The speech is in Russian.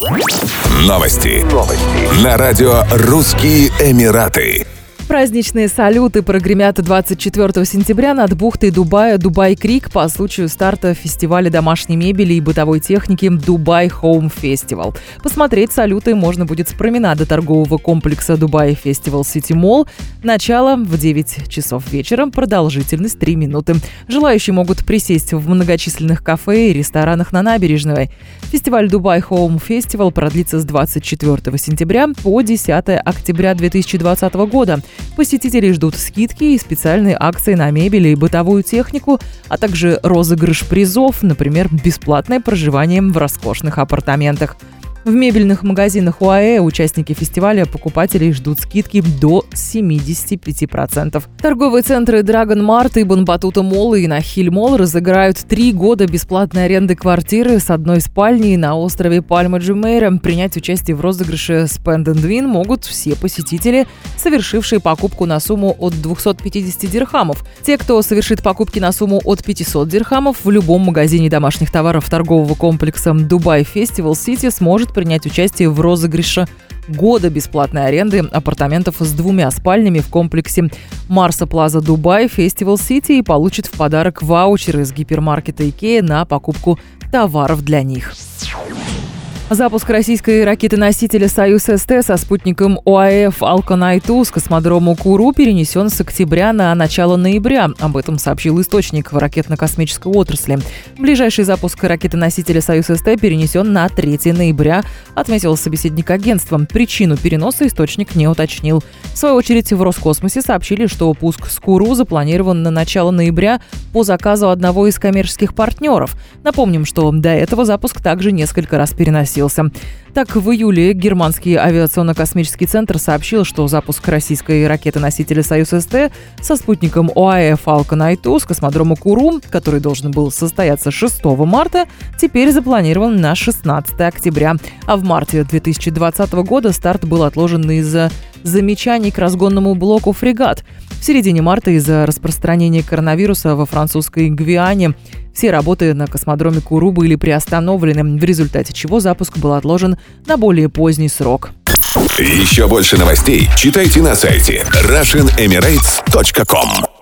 Новости. Новости. На радио «Русские Эмираты». Праздничные салюты прогремят 24 сентября над бухтой Дубая Дубай-Крик по случаю старта фестиваля домашней мебели и бытовой техники Дубай Home Festival. Посмотреть салюты можно будет с променада торгового комплекса Дубай Festival City Mall. Начало в 9 часов вечера, продолжительность 3 минуты. Желающие могут присесть в многочисленных кафе и ресторанах на набережной. Фестиваль Dubai Home Festival продлится с 24 сентября по 10 октября 2020 года. Посетителей ждут скидки и специальные акции на мебель и бытовую технику, а также розыгрыш призов, например, бесплатное проживание в роскошных апартаментах. В мебельных магазинах УАЭ участники фестиваля покупателей ждут скидки до 75%. Торговые центры Dragon Mart и Ibn Battuta Mall и Nakheel Mall разыграют три года бесплатной аренды квартиры с одной спальней на острове Пальма Джумейра. Принять участие в розыгрыше Spend and Win могут все посетители, совершившие покупку на сумму от 250 дирхамов. Те, кто совершит покупки на сумму от 500 дирхамов в любом магазине домашних товаров торгового комплекса Dubai Festival City сможет может принять участие в розыгрыше года бесплатной аренды апартаментов с двумя спальнями в комплексе Marsa Plaza Dubai Festival City и получит в подарок ваучеры из гипермаркета Икея на покупку товаров для них. Запуск российской ракеты-носителя «Союз-СТ» со спутником ОАЭФ «Алконайту» с космодрому Куру перенесен с октября на начало ноября. Об этом сообщил источник в ракетно-космической отрасли. Ближайший запуск ракеты-носителя «Союз-СТ» перенесен на 3 ноября, отметил собеседник агентства. Причину переноса источник не уточнил. В свою очередь в Роскосмосе сообщили, что пуск с Куру запланирован на начало ноября по заказу одного из коммерческих партнеров. Напомним, что до этого запуск также несколько раз переносил запустился. Так, в июле германский авиационно-космический центр сообщил, что запуск российской ракеты-носителя «Союз-СТ» со спутником ОАЭ «Falcon I-2» с космодрома Куру, который должен был состояться 6 марта, теперь запланирован на 16 октября. А в марте 2020 года старт был отложен из-за замечаний к разгонному блоку «Фрегат». В середине марта из-за распространения коронавируса во французской Гвиане все работы на космодроме Куру были приостановлены, в результате чего запуск был отложен на более поздний срок. Еще больше новостей читайте на сайте RussianEmirates.com